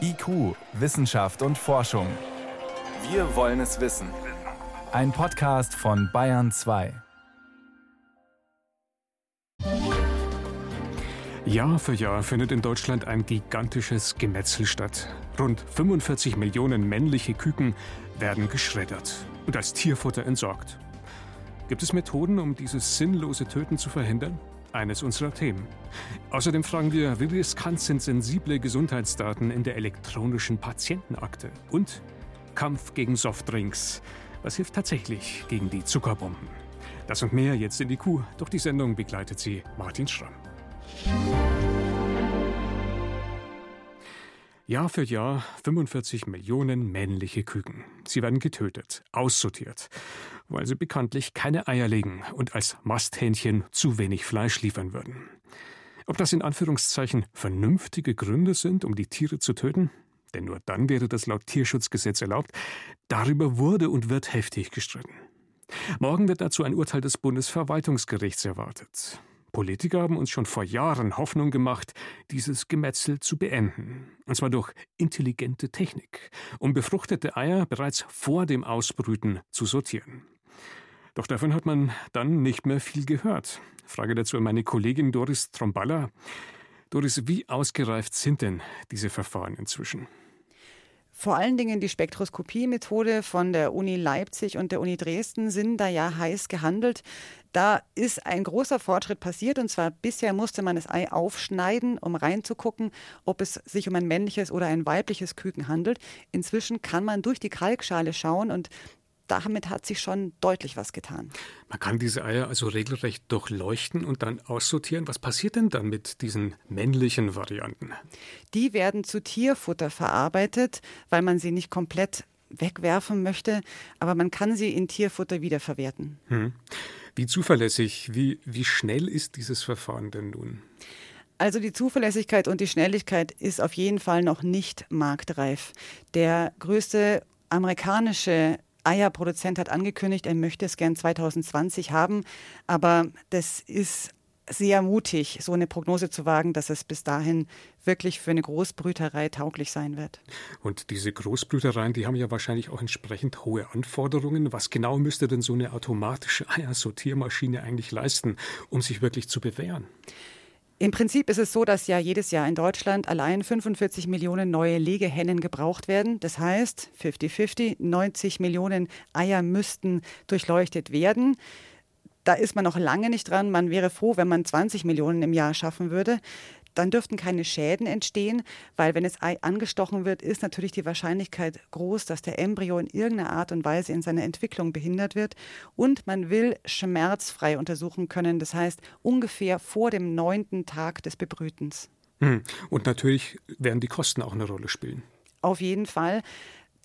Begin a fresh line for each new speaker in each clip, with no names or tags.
IQ, Wissenschaft und Forschung. Wir wollen es wissen. Ein Podcast von Bayern 2.
Jahr für Jahr findet in Deutschland ein gigantisches Gemetzel statt. Rund 45 Millionen männliche Küken werden geschreddert und als Tierfutter entsorgt. Gibt es Methoden, um dieses sinnlose Töten zu verhindern? Eines unserer Themen. Außerdem fragen wir, wie riskant sind sensible Gesundheitsdaten in der elektronischen Patientenakte? Und Kampf gegen Softdrinks. Was hilft tatsächlich gegen die Zuckerbomben? Das und mehr jetzt in die Kuh. Doch die Sendung begleitet sie Martin Schramm. Jahr für Jahr 45 Millionen männliche Küken. Sie werden getötet, aussortiert, weil sie bekanntlich keine Eier legen und als Masthähnchen zu wenig Fleisch liefern würden. Ob das in Anführungszeichen vernünftige Gründe sind, um die Tiere zu töten? Denn nur dann wäre das laut Tierschutzgesetz erlaubt. Darüber wurde und wird heftig gestritten. Morgen wird dazu ein Urteil des Bundesverwaltungsgerichts erwartet. Politiker haben uns schon vor Jahren Hoffnung gemacht, dieses Gemetzel zu beenden. Und zwar durch intelligente Technik, um befruchtete Eier bereits vor dem Ausbrüten zu sortieren. Doch davon hat man dann nicht mehr viel gehört. Frage dazu an meine Kollegin Doris Tromballa. Doris, wie ausgereift sind denn diese Verfahren inzwischen?
Vor allen Dingen die Spektroskopie-Methode von der Uni Leipzig und der Uni Dresden sind da ja heiß gehandelt. Da ist ein großer Fortschritt passiert und zwar bisher musste man das Ei aufschneiden, um reinzugucken, ob es sich um ein männliches oder ein weibliches Küken handelt. Inzwischen kann man durch die Kalkschale schauen und damit hat sich schon deutlich was getan.
Man kann diese Eier also regelrecht durchleuchten und dann aussortieren. Was passiert denn dann mit diesen männlichen Varianten?
Die werden zu Tierfutter verarbeitet, weil man sie nicht komplett wegwerfen möchte, aber man kann sie in Tierfutter wiederverwerten. Hm.
Wie zuverlässig, wie, wie schnell ist dieses Verfahren denn nun?
Also die Zuverlässigkeit und die Schnelligkeit ist auf jeden Fall noch nicht marktreif. Der größte amerikanische Eierproduzent hat angekündigt, er möchte es gern 2020 haben, aber das ist sehr mutig, so eine Prognose zu wagen, dass es bis dahin wirklich für eine Großbrüterei tauglich sein wird.
Und diese Großbrütereien, die haben ja wahrscheinlich auch entsprechend hohe Anforderungen. Was genau müsste denn so eine automatische Eiersortiermaschine eigentlich leisten, um sich wirklich zu bewähren?
Im Prinzip ist es so, dass ja jedes Jahr in Deutschland allein 45 Millionen neue Legehennen gebraucht werden. Das heißt, 50-50, 90 Millionen Eier müssten durchleuchtet werden. Da ist man noch lange nicht dran. Man wäre froh, wenn man 20 Millionen im Jahr schaffen würde dann dürften keine Schäden entstehen, weil wenn das Ei angestochen wird, ist natürlich die Wahrscheinlichkeit groß, dass der Embryo in irgendeiner Art und Weise in seiner Entwicklung behindert wird. Und man will schmerzfrei untersuchen können, das heißt ungefähr vor dem neunten Tag des Bebrütens.
Hm. Und natürlich werden die Kosten auch eine Rolle spielen.
Auf jeden Fall.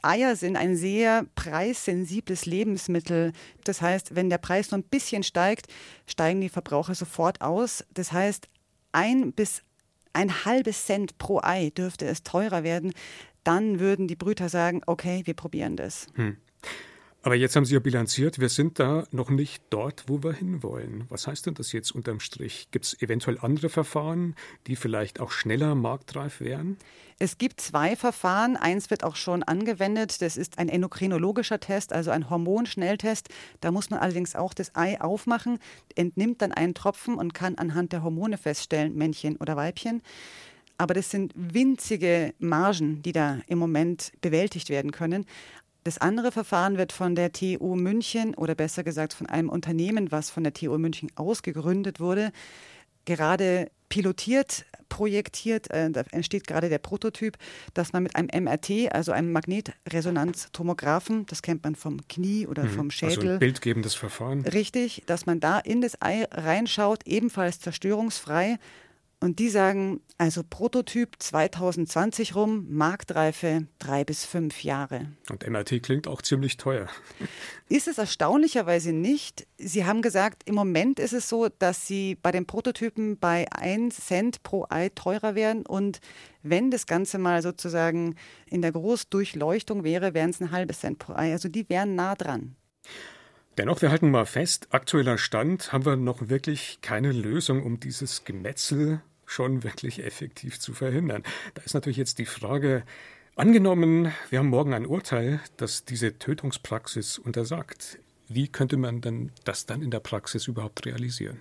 Eier sind ein sehr preissensibles Lebensmittel. Das heißt, wenn der Preis nur ein bisschen steigt, steigen die Verbraucher sofort aus. Das heißt, ein bis ein halbes Cent pro Ei dürfte es teurer werden, dann würden die Brüter sagen, okay, wir probieren das. Hm.
Aber jetzt haben Sie ja bilanziert, wir sind da noch nicht dort, wo wir hinwollen. Was heißt denn das jetzt unterm Strich? Gibt es eventuell andere Verfahren, die vielleicht auch schneller marktreif wären?
Es gibt zwei Verfahren. Eins wird auch schon angewendet. Das ist ein endokrinologischer Test, also ein Hormonschnelltest. Da muss man allerdings auch das Ei aufmachen, entnimmt dann einen Tropfen und kann anhand der Hormone feststellen, Männchen oder Weibchen. Aber das sind winzige Margen, die da im Moment bewältigt werden können. Das andere Verfahren wird von der TU München oder besser gesagt von einem Unternehmen, was von der TU München ausgegründet wurde, gerade pilotiert, projektiert. Äh, da entsteht gerade der Prototyp, dass man mit einem MRT, also einem Magnetresonanztomographen, das kennt man vom Knie oder mhm. vom Schädel. Also
ein bildgebendes Verfahren.
Richtig, dass man da in das Ei reinschaut, ebenfalls zerstörungsfrei und die sagen, also Prototyp 2020 rum, Marktreife drei bis fünf Jahre.
Und MRT klingt auch ziemlich teuer.
Ist es erstaunlicherweise nicht. Sie haben gesagt, im Moment ist es so, dass sie bei den Prototypen bei 1 Cent pro Ei teurer werden. Und wenn das Ganze mal sozusagen in der Großdurchleuchtung wäre, wären es ein halbes Cent pro Ei. Also die wären nah dran.
Dennoch, wir halten mal fest, aktueller Stand haben wir noch wirklich keine Lösung, um dieses Gemetzel schon wirklich effektiv zu verhindern. Da ist natürlich jetzt die Frage, angenommen, wir haben morgen ein Urteil, das diese Tötungspraxis untersagt. Wie könnte man denn das dann in der Praxis überhaupt realisieren?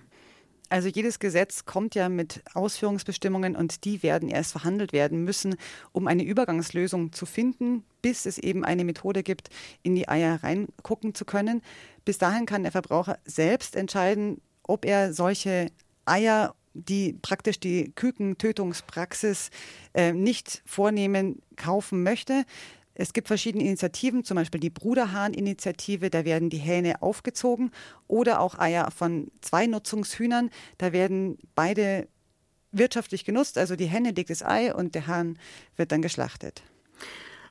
Also jedes Gesetz kommt ja mit Ausführungsbestimmungen und die werden erst verhandelt werden müssen, um eine Übergangslösung zu finden, bis es eben eine Methode gibt, in die Eier reingucken zu können. Bis dahin kann der Verbraucher selbst entscheiden, ob er solche Eier die praktisch die Kükentötungspraxis äh, nicht vornehmen, kaufen möchte. Es gibt verschiedene Initiativen, zum Beispiel die Bruderhahn-Initiative, da werden die Hähne aufgezogen oder auch Eier von zwei Nutzungshühnern, da werden beide wirtschaftlich genutzt, also die Henne legt das Ei und der Hahn wird dann geschlachtet.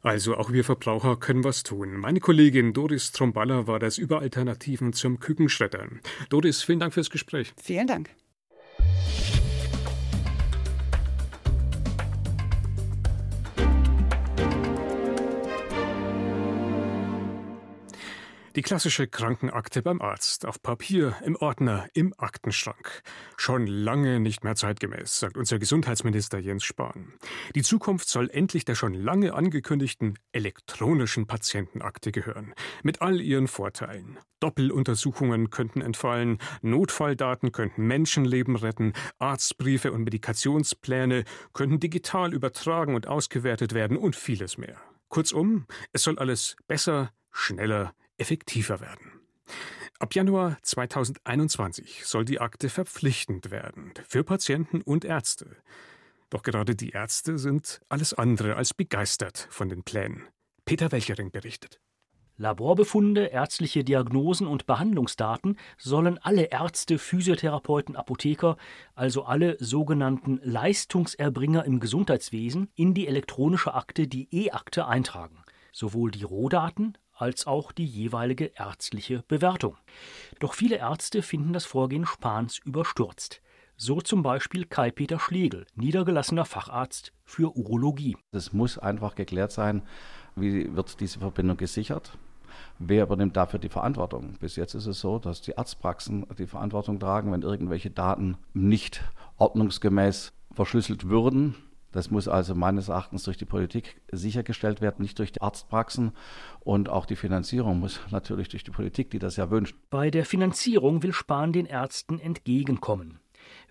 Also auch wir Verbraucher können was tun. Meine Kollegin Doris Tromballa war das über Alternativen zum Kükenschreddern. Doris, vielen Dank fürs Gespräch.
Vielen Dank.
Die klassische Krankenakte beim Arzt, auf Papier, im Ordner, im Aktenschrank. Schon lange nicht mehr zeitgemäß, sagt unser Gesundheitsminister Jens Spahn. Die Zukunft soll endlich der schon lange angekündigten elektronischen Patientenakte gehören, mit all ihren Vorteilen. Doppeluntersuchungen könnten entfallen, Notfalldaten könnten Menschenleben retten, Arztbriefe und Medikationspläne könnten digital übertragen und ausgewertet werden und vieles mehr. Kurzum, es soll alles besser, schneller, effektiver werden. Ab Januar 2021 soll die Akte verpflichtend werden für Patienten und Ärzte. Doch gerade die Ärzte sind alles andere als begeistert von den Plänen. Peter Welchering berichtet.
Laborbefunde, ärztliche Diagnosen und Behandlungsdaten sollen alle Ärzte, Physiotherapeuten, Apotheker, also alle sogenannten Leistungserbringer im Gesundheitswesen, in die elektronische Akte, die E-Akte, eintragen. Sowohl die Rohdaten als auch die jeweilige ärztliche Bewertung. Doch viele Ärzte finden das Vorgehen Spahns überstürzt. So zum Beispiel Kai-Peter Schlegel, niedergelassener Facharzt für Urologie.
Es muss einfach geklärt sein, wie wird diese Verbindung gesichert. Wer übernimmt dafür die Verantwortung? Bis jetzt ist es so, dass die Arztpraxen die Verantwortung tragen, wenn irgendwelche Daten nicht ordnungsgemäß verschlüsselt würden. Das muss also meines Erachtens durch die Politik sichergestellt werden, nicht durch die Arztpraxen. Und auch die Finanzierung muss natürlich durch die Politik, die das ja wünscht.
Bei der Finanzierung will Spahn den Ärzten entgegenkommen.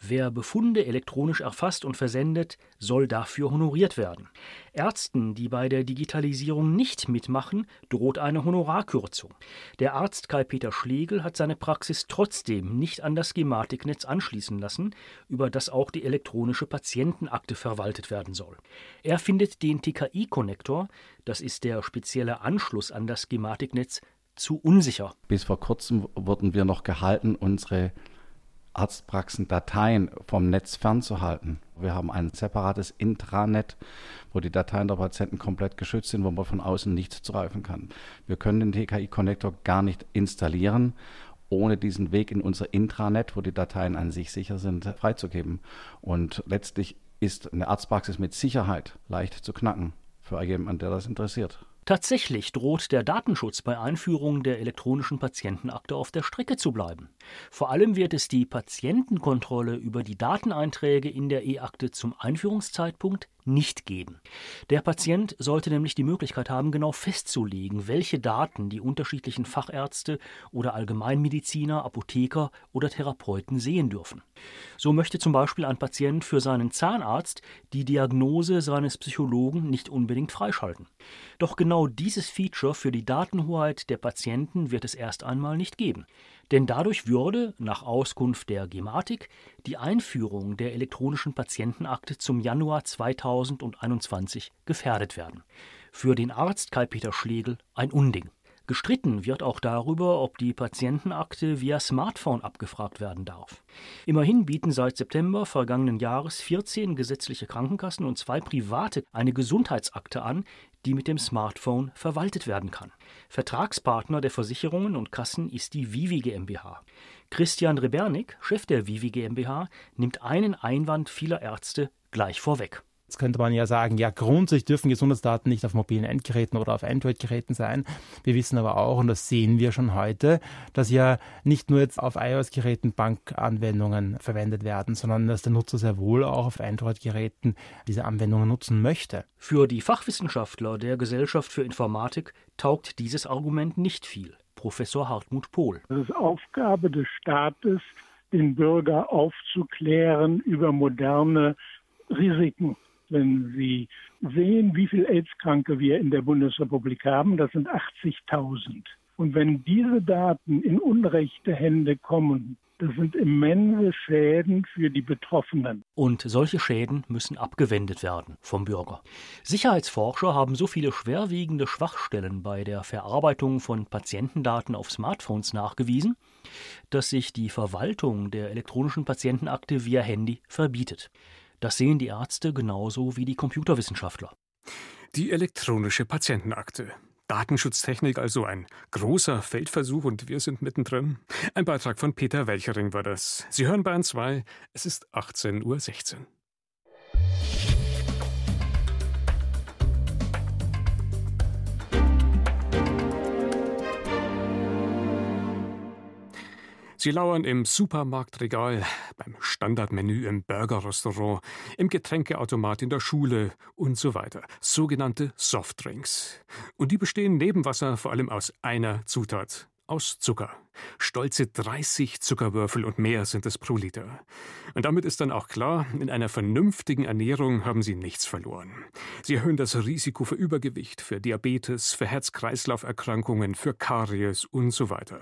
Wer Befunde elektronisch erfasst und versendet, soll dafür honoriert werden. Ärzten, die bei der Digitalisierung nicht mitmachen, droht eine Honorarkürzung. Der Arzt Kai-Peter Schlegel hat seine Praxis trotzdem nicht an das Gematiknetz anschließen lassen, über das auch die elektronische Patientenakte verwaltet werden soll. Er findet den TKI-Konnektor, das ist der spezielle Anschluss an das Gematiknetz, zu unsicher.
Bis vor kurzem wurden wir noch gehalten, unsere Arztpraxen Dateien vom Netz fernzuhalten. Wir haben ein separates Intranet, wo die Dateien der Patienten komplett geschützt sind, wo man von außen nichts zugreifen kann. Wir können den TKI-Connector gar nicht installieren, ohne diesen Weg in unser Intranet, wo die Dateien an sich sicher sind, freizugeben. Und letztlich ist eine Arztpraxis mit Sicherheit leicht zu knacken für jemanden, der das interessiert.
Tatsächlich droht der Datenschutz bei Einführung der elektronischen Patientenakte auf der Strecke zu bleiben. Vor allem wird es die Patientenkontrolle über die Dateneinträge in der E-Akte zum Einführungszeitpunkt nicht geben. Der Patient sollte nämlich die Möglichkeit haben, genau festzulegen, welche Daten die unterschiedlichen Fachärzte oder Allgemeinmediziner, Apotheker oder Therapeuten sehen dürfen. So möchte zum Beispiel ein Patient für seinen Zahnarzt die Diagnose seines Psychologen nicht unbedingt freischalten. Doch genau dieses Feature für die Datenhoheit der Patienten wird es erst einmal nicht geben. Denn dadurch würde, nach Auskunft der Gematik, die Einführung der elektronischen Patientenakte zum Januar 2021 gefährdet werden. Für den Arzt Kai-Peter Schlegel ein Unding. Gestritten wird auch darüber, ob die Patientenakte via Smartphone abgefragt werden darf. Immerhin bieten seit September vergangenen Jahres 14 gesetzliche Krankenkassen und zwei private eine Gesundheitsakte an, die mit dem Smartphone verwaltet werden kann. Vertragspartner der Versicherungen und Kassen ist die Vivi GmbH. Christian Rebernik, Chef der Vivi GmbH, nimmt einen Einwand vieler Ärzte gleich vorweg.
Jetzt könnte man ja sagen, ja, grundsätzlich dürfen Gesundheitsdaten nicht auf mobilen Endgeräten oder auf Android-Geräten sein. Wir wissen aber auch, und das sehen wir schon heute, dass ja nicht nur jetzt auf iOS-Geräten Bankanwendungen verwendet werden, sondern dass der Nutzer sehr wohl auch auf Android-Geräten diese Anwendungen nutzen möchte.
Für die Fachwissenschaftler der Gesellschaft für Informatik taugt dieses Argument nicht viel. Professor Hartmut Pohl.
Es ist Aufgabe des Staates, den Bürger aufzuklären über moderne Risiken. Wenn Sie sehen, wie viele AIDS-Kranke wir in der Bundesrepublik haben, das sind 80.000. Und wenn diese Daten in unrechte Hände kommen, das sind immense Schäden für die Betroffenen.
Und solche Schäden müssen abgewendet werden vom Bürger. Sicherheitsforscher haben so viele schwerwiegende Schwachstellen bei der Verarbeitung von Patientendaten auf Smartphones nachgewiesen, dass sich die Verwaltung der elektronischen Patientenakte via Handy verbietet. Das sehen die Ärzte genauso wie die Computerwissenschaftler.
Die elektronische Patientenakte. Datenschutztechnik also ein großer Feldversuch und wir sind mittendrin. Ein Beitrag von Peter Welchering war das. Sie hören Bayern 2, es ist 18.16 Uhr. Sie lauern im Supermarktregal, beim Standardmenü im Burgerrestaurant, im Getränkeautomat in der Schule und so weiter. Sogenannte Softdrinks. Und die bestehen neben Wasser vor allem aus einer Zutat. Aus Zucker. Stolze 30 Zuckerwürfel und mehr sind es pro Liter. Und damit ist dann auch klar, in einer vernünftigen Ernährung haben sie nichts verloren. Sie erhöhen das Risiko für Übergewicht, für Diabetes, für Herz-Kreislauf-Erkrankungen, für Karies und so weiter.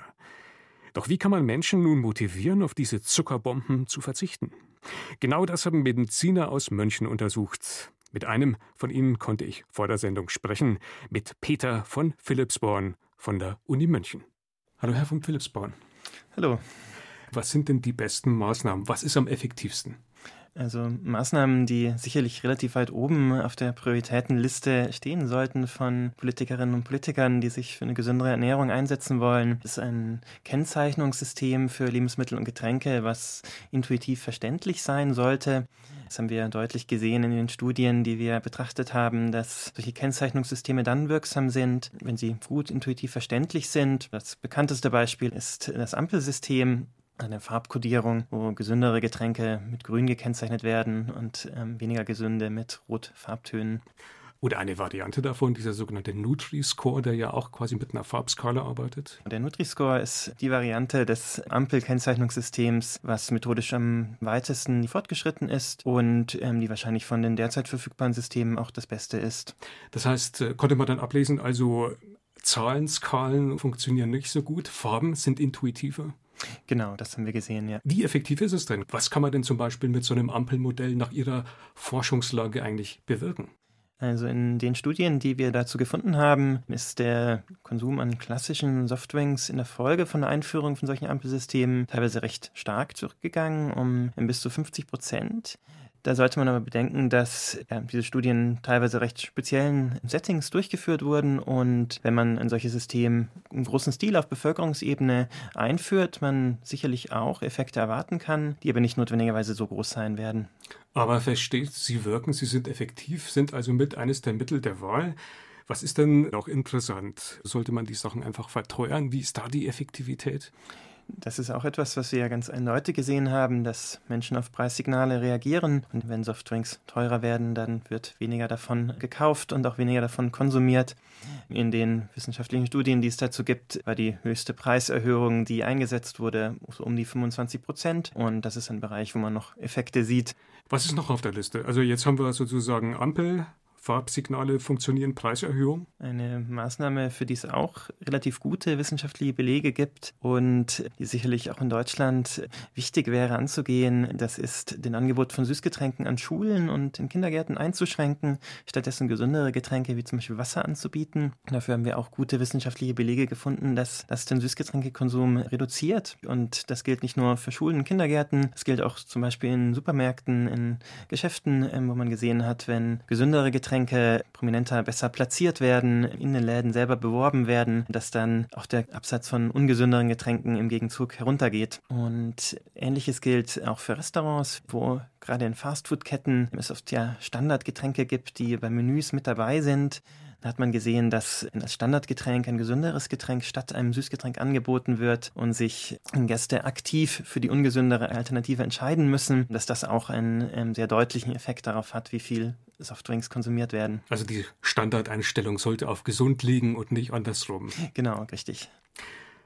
Doch wie kann man Menschen nun motivieren, auf diese Zuckerbomben zu verzichten? Genau das haben Mediziner aus München untersucht. Mit einem von ihnen konnte ich vor der Sendung sprechen, mit Peter von Philipsborn von der Uni München. Hallo, Herr von Philipsborn.
Hallo.
Was sind denn die besten Maßnahmen? Was ist am effektivsten?
Also Maßnahmen, die sicherlich relativ weit oben auf der Prioritätenliste stehen sollten von Politikerinnen und Politikern, die sich für eine gesündere Ernährung einsetzen wollen, ist ein Kennzeichnungssystem für Lebensmittel und Getränke, was intuitiv verständlich sein sollte. Das haben wir deutlich gesehen in den Studien, die wir betrachtet haben, dass solche Kennzeichnungssysteme dann wirksam sind, wenn sie gut intuitiv verständlich sind. Das bekannteste Beispiel ist das Ampelsystem eine Farbkodierung, wo gesündere Getränke mit grün gekennzeichnet werden und ähm, weniger gesunde mit rot Farbtönen.
Oder eine Variante davon, dieser sogenannte Nutri-Score, der ja auch quasi mit einer Farbskala arbeitet.
Der Nutri-Score ist die Variante des Ampelkennzeichnungssystems, was methodisch am weitesten fortgeschritten ist und ähm, die wahrscheinlich von den derzeit verfügbaren Systemen auch das Beste ist.
Das heißt, äh, konnte man dann ablesen, also Zahlenskalen funktionieren nicht so gut, Farben sind intuitiver?
Genau, das haben wir gesehen, ja.
Wie effektiv ist es denn? Was kann man denn zum Beispiel mit so einem Ampelmodell nach Ihrer Forschungslage eigentlich bewirken?
Also in den Studien, die wir dazu gefunden haben, ist der Konsum an klassischen Softdrinks in der Folge von der Einführung von solchen Ampelsystemen teilweise recht stark zurückgegangen, um bis zu 50 Prozent. Da sollte man aber bedenken, dass ja, diese Studien teilweise recht speziellen Settings durchgeführt wurden und wenn man ein solches System im großen Stil auf Bevölkerungsebene einführt, man sicherlich auch Effekte erwarten kann, die aber nicht notwendigerweise so groß sein werden.
Aber versteht, sie wirken, sie sind effektiv, sind also mit eines der Mittel der Wahl. Was ist denn noch interessant? Sollte man die Sachen einfach verteuern? Wie ist da die Effektivität?
Das ist auch etwas, was wir ja ganz eindeutig gesehen haben, dass Menschen auf Preissignale reagieren. Und wenn Softdrinks teurer werden, dann wird weniger davon gekauft und auch weniger davon konsumiert. In den wissenschaftlichen Studien, die es dazu gibt, war die höchste Preiserhöhung, die eingesetzt wurde, so um die 25 Prozent. Und das ist ein Bereich, wo man noch Effekte sieht.
Was ist noch auf der Liste? Also jetzt haben wir sozusagen Ampel, Farbsignale funktionieren, Preiserhöhung?
Eine Maßnahme, für die es auch relativ gute wissenschaftliche Belege gibt und die sicherlich auch in Deutschland wichtig wäre anzugehen, das ist den Angebot von Süßgetränken an Schulen und in Kindergärten einzuschränken, stattdessen gesündere Getränke wie zum Beispiel Wasser anzubieten. Dafür haben wir auch gute wissenschaftliche Belege gefunden, dass das den Süßgetränkekonsum reduziert und das gilt nicht nur für Schulen und Kindergärten, es gilt auch zum Beispiel in Supermärkten, in Geschäften, ähm, wo man gesehen hat, wenn gesündere Getränke Getränke prominenter besser platziert werden, in den Läden selber beworben werden, dass dann auch der Absatz von ungesünderen Getränken im Gegenzug heruntergeht. Und ähnliches gilt auch für Restaurants, wo gerade in Fastfood-Ketten es oft ja Standardgetränke gibt, die bei Menüs mit dabei sind. Da hat man gesehen, dass als Standardgetränk ein gesünderes Getränk statt einem Süßgetränk angeboten wird und sich Gäste aktiv für die ungesündere Alternative entscheiden müssen, dass das auch einen ähm, sehr deutlichen Effekt darauf hat, wie viel Softdrinks konsumiert werden.
Also die Standardeinstellung sollte auf gesund liegen und nicht andersrum.
Genau, richtig.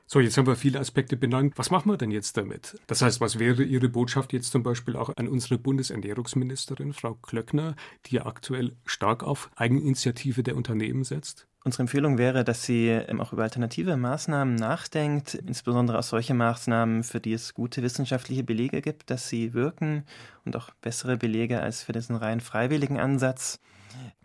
So, jetzt haben wir viele Aspekte benannt. Was machen wir denn jetzt damit? Das heißt, was wäre Ihre Botschaft jetzt zum Beispiel auch an unsere Bundesernährungsministerin, Frau Klöckner, die ja aktuell stark auf Eigeninitiative der Unternehmen setzt?
Unsere Empfehlung wäre, dass sie ähm, auch über alternative Maßnahmen nachdenkt, insbesondere auch solche Maßnahmen, für die es gute wissenschaftliche Belege gibt, dass sie wirken und auch bessere Belege als für diesen rein freiwilligen Ansatz.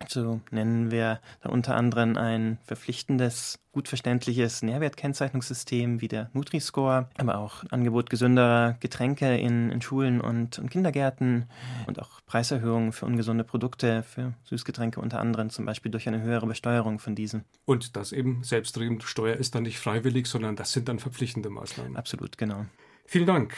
So nennen wir da unter anderem ein verpflichtendes, gut verständliches Nährwertkennzeichnungssystem wie der Nutri-Score, aber auch Angebot gesünderer Getränke in, in Schulen und, und, Kindergärten und auch Preiserhöhungen für ungesunde Produkte, für Süßgetränke unter anderem, zum Beispiel durch eine höhere Besteuerung von diesen.
Und das eben selbstredend, Steuer ist dann nicht freiwillig, sondern das sind dann verpflichtende Maßnahmen.
Absolut, genau.
Vielen Dank.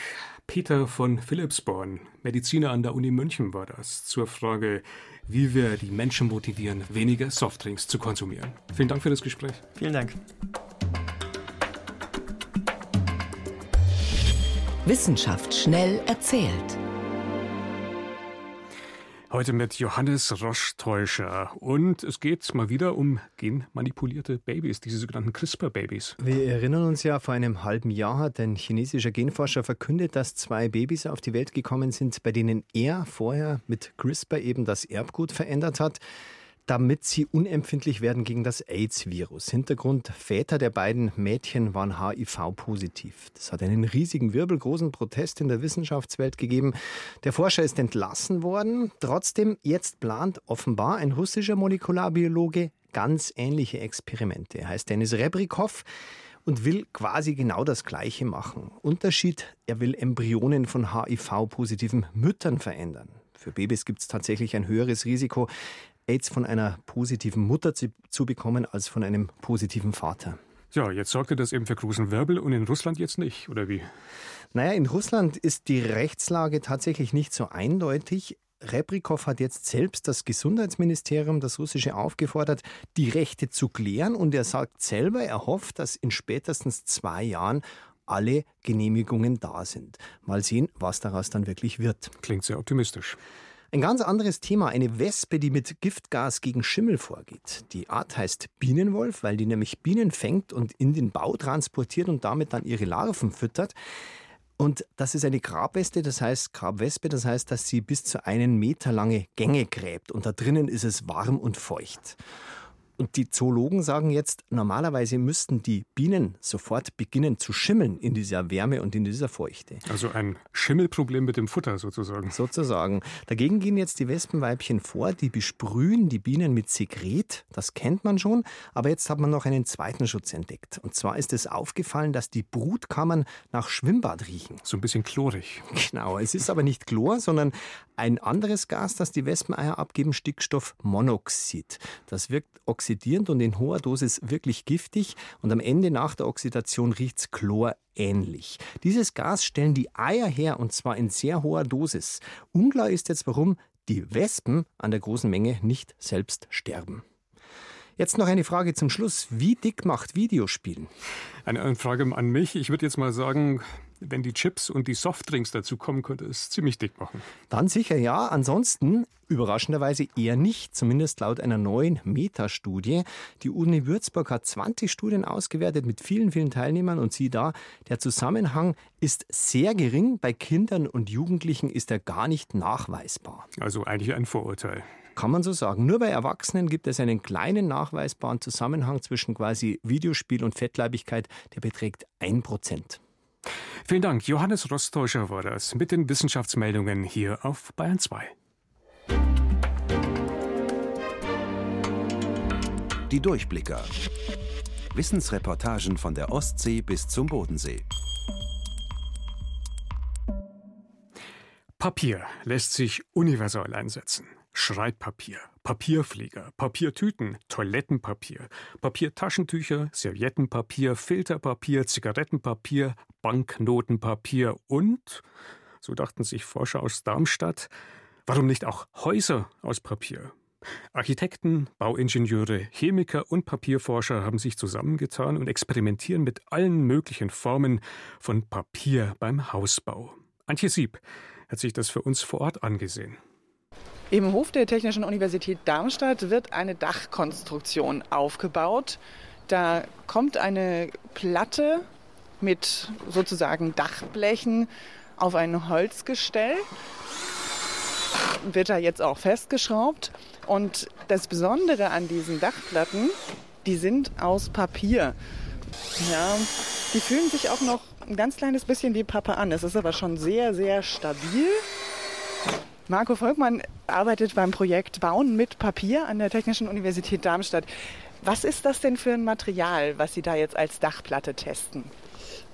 Peter von Philipsborn, Mediziner an der Uni München war das, zur Frage, wie wir die Menschen motivieren, weniger Softdrinks zu konsumieren. Vielen Dank für das Gespräch.
Vielen Dank.
Wissenschaft schnell erzählt.
Heute mit Johannes Rosch-Teuscher. Und es geht mal wieder um genmanipulierte Babys, diese sogenannten CRISPR-Babys.
Wir erinnern uns ja, vor einem halben Jahr hat ein chinesischer Genforscher verkündet, dass zwei Babys auf die Welt gekommen sind, bei denen er vorher mit CRISPR eben das Erbgut verändert hat damit sie unempfindlich werden gegen das AIDS-Virus. Hintergrund, Väter der beiden Mädchen waren HIV-positiv. Das hat einen riesigen wirbelgroßen Protest in der Wissenschaftswelt gegeben. Der Forscher ist entlassen worden. Trotzdem, jetzt plant offenbar ein russischer Molekularbiologe ganz ähnliche Experimente. Er heißt Denis Rebrikov und will quasi genau das Gleiche machen. Unterschied, er will Embryonen von HIV-positiven Müttern verändern. Für Babys gibt es tatsächlich ein höheres Risiko, AIDS von einer positiven Mutter zu, zu bekommen als von einem positiven Vater.
Ja, jetzt sorgte das eben für großen Wirbel und in Russland jetzt nicht, oder wie?
Naja, in Russland ist die Rechtslage tatsächlich nicht so eindeutig. Rebrikov hat jetzt selbst das Gesundheitsministerium, das russische, aufgefordert, die Rechte zu klären. Und er sagt selber, er hofft, dass in spätestens zwei Jahren alle Genehmigungen da sind. Mal sehen, was daraus dann wirklich wird.
Klingt sehr optimistisch.
Ein ganz anderes Thema, eine Wespe, die mit Giftgas gegen Schimmel vorgeht. Die Art heißt Bienenwolf, weil die nämlich Bienen fängt und in den Bau transportiert und damit dann ihre Larven füttert. Und das ist eine Grabwespe, das heißt Grabwespe, das heißt, dass sie bis zu einen Meter lange Gänge gräbt und da drinnen ist es warm und feucht. Und die Zoologen sagen jetzt, normalerweise müssten die Bienen sofort beginnen zu schimmeln in dieser Wärme und in dieser Feuchte.
Also ein Schimmelproblem mit dem Futter sozusagen.
Sozusagen. Dagegen gehen jetzt die Wespenweibchen vor, die besprühen die Bienen mit Sekret. Das kennt man schon. Aber jetzt hat man noch einen zweiten Schutz entdeckt. Und zwar ist es aufgefallen, dass die Brutkammern nach Schwimmbad riechen.
So ein bisschen chlorig.
Genau. Es ist aber nicht Chlor, sondern ein anderes Gas, das die Wespeneier abgeben, Stickstoffmonoxid. Das wirkt oxidierend und in hoher Dosis wirklich giftig und am Ende nach der Oxidation riecht es chlorähnlich. Dieses Gas stellen die Eier her und zwar in sehr hoher Dosis. Unklar ist jetzt, warum die Wespen an der großen Menge nicht selbst sterben. Jetzt noch eine Frage zum Schluss. Wie dick macht Videospielen?
Eine Frage an mich. Ich würde jetzt mal sagen, wenn die Chips und die Softdrinks dazu kommen, könnte es ziemlich dick machen.
Dann sicher ja. Ansonsten überraschenderweise eher nicht, zumindest laut einer neuen Metastudie. Die Uni Würzburg hat 20 Studien ausgewertet mit vielen, vielen Teilnehmern und sieh da, der Zusammenhang ist sehr gering. Bei Kindern und Jugendlichen ist er gar nicht nachweisbar.
Also eigentlich ein Vorurteil.
Kann man so sagen. Nur bei Erwachsenen gibt es einen kleinen nachweisbaren Zusammenhang zwischen quasi Videospiel und Fettleibigkeit, der beträgt 1%.
Vielen Dank. Johannes Rostäuscher war das mit den Wissenschaftsmeldungen hier auf Bayern 2.
Die Durchblicker. Wissensreportagen von der Ostsee bis zum Bodensee.
Papier lässt sich universal einsetzen. Schreibpapier, Papierflieger, Papiertüten, Toilettenpapier, Papiertaschentücher, Serviettenpapier, Filterpapier, Zigarettenpapier, Banknotenpapier und, so dachten sich Forscher aus Darmstadt, warum nicht auch Häuser aus Papier? Architekten, Bauingenieure, Chemiker und Papierforscher haben sich zusammengetan und experimentieren mit allen möglichen Formen von Papier beim Hausbau. Antje Sieb hat sich das für uns vor Ort angesehen.
Im Hof der Technischen Universität Darmstadt wird eine Dachkonstruktion aufgebaut. Da kommt eine Platte mit sozusagen Dachblechen auf ein Holzgestell. Wird da jetzt auch festgeschraubt. Und das Besondere an diesen Dachplatten, die sind aus Papier. Ja, die fühlen sich auch noch ein ganz kleines bisschen wie Pappe an. Es ist aber schon sehr, sehr stabil. Marco Volkmann arbeitet beim Projekt Bauen mit Papier an der Technischen Universität Darmstadt. Was ist das denn für ein Material, was Sie da jetzt als Dachplatte testen?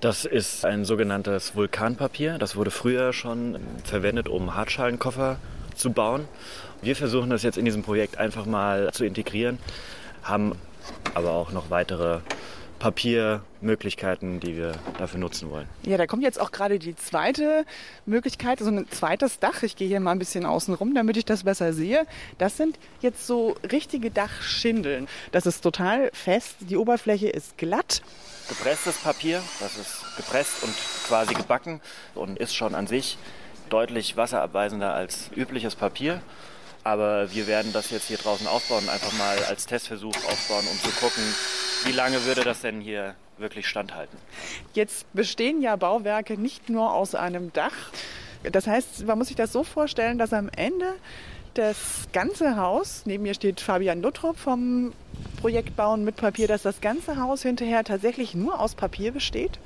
Das ist ein sogenanntes Vulkanpapier. Das wurde früher schon verwendet, um Hartschalenkoffer zu bauen. Wir versuchen das jetzt in diesem Projekt einfach mal zu integrieren, haben aber auch noch weitere Papiermöglichkeiten, die wir dafür nutzen wollen.
Ja, da kommt jetzt auch gerade die zweite Möglichkeit, so also ein zweites Dach. Ich gehe hier mal ein bisschen außen rum, damit ich das besser sehe. Das sind jetzt so richtige Dachschindeln. Das ist total fest, die Oberfläche ist glatt.
Gepresstes Papier, das ist gepresst und quasi gebacken und ist schon an sich deutlich wasserabweisender als übliches Papier. Aber wir werden das jetzt hier draußen aufbauen, einfach mal als Testversuch aufbauen, um zu gucken, wie lange würde das denn hier wirklich standhalten.
Jetzt bestehen ja Bauwerke nicht nur aus einem Dach. Das heißt, man muss sich das so vorstellen, dass am Ende das ganze Haus, neben mir steht Fabian Luttrop vom Projekt Bauen mit Papier, dass das ganze Haus hinterher tatsächlich nur aus Papier besteht?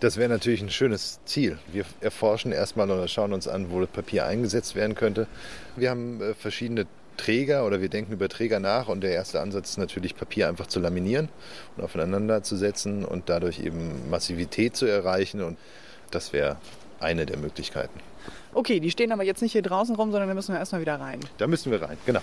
Das wäre natürlich ein schönes Ziel. Wir erforschen erstmal oder schauen uns an, wo das Papier eingesetzt werden könnte. Wir haben äh, verschiedene Träger oder wir denken über Träger nach und der erste Ansatz ist natürlich Papier einfach zu laminieren und aufeinander zu setzen und dadurch eben Massivität zu erreichen und das wäre eine der Möglichkeiten.
Okay, die stehen aber jetzt nicht hier draußen rum, sondern da müssen wir erstmal wieder rein.
Da müssen wir rein, genau.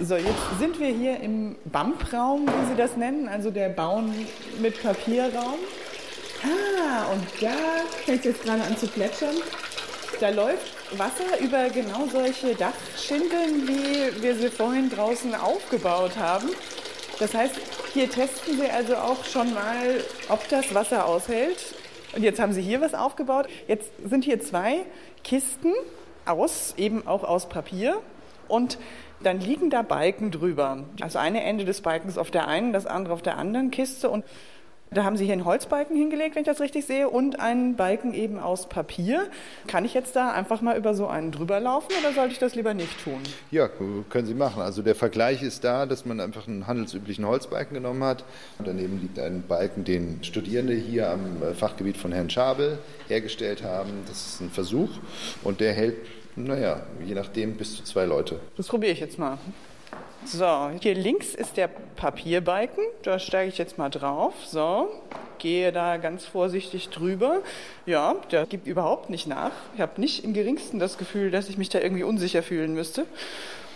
So, jetzt sind wir hier im BAMP-Raum, wie Sie das nennen, also der Bauen mit Papierraum. Ah, und da fängt es jetzt gerade an zu plätschern. Da läuft Wasser über genau solche Dachschindeln, wie wir sie vorhin draußen aufgebaut haben. Das heißt, hier testen Sie also auch schon mal, ob das Wasser aushält. Und jetzt haben Sie hier was aufgebaut. Jetzt sind hier zwei Kisten aus, eben auch aus Papier. Und dann liegen da Balken drüber. Also eine Ende des Balkens auf der einen, das andere auf der anderen Kiste. Und da haben Sie hier einen Holzbalken hingelegt, wenn ich das richtig sehe, und einen Balken eben aus Papier. Kann ich jetzt da einfach mal über so einen drüber laufen oder sollte ich das lieber nicht tun?
Ja, können Sie machen. Also der Vergleich ist da, dass man einfach einen handelsüblichen Holzbalken genommen hat. Daneben liegt ein Balken, den Studierende hier am Fachgebiet von Herrn Schabel hergestellt haben. Das ist ein Versuch und der hält naja, je nachdem bis zu zwei Leute.
Das probiere ich jetzt mal. So, hier links ist der Papierbalken. Da steige ich jetzt mal drauf. So, gehe da ganz vorsichtig drüber. Ja, der gibt überhaupt nicht nach. Ich habe nicht im geringsten das Gefühl, dass ich mich da irgendwie unsicher fühlen müsste.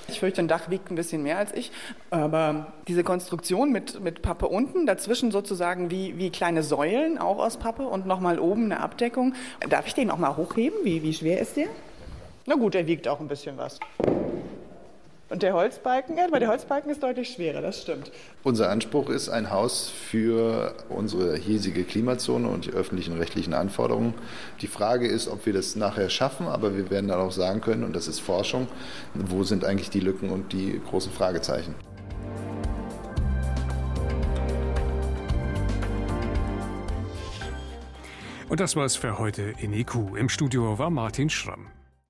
Ich fürchte, ein Dach wiegt ein bisschen mehr als ich. Aber diese Konstruktion mit, mit Pappe unten, dazwischen sozusagen wie, wie kleine Säulen, auch aus Pappe und nochmal oben eine Abdeckung. Darf ich den auch mal hochheben? Wie, wie schwer ist der? Na gut, er wiegt auch ein bisschen was. Und der Holzbalken, ja, aber der Holzbalken ist deutlich schwerer, das stimmt.
Unser Anspruch ist ein Haus für unsere hiesige Klimazone und die öffentlichen rechtlichen Anforderungen. Die Frage ist, ob wir das nachher schaffen, aber wir werden dann auch sagen können, und das ist Forschung, wo sind eigentlich die Lücken und die großen Fragezeichen.
Und das war's für heute in IQ. Im Studio war Martin Schramm.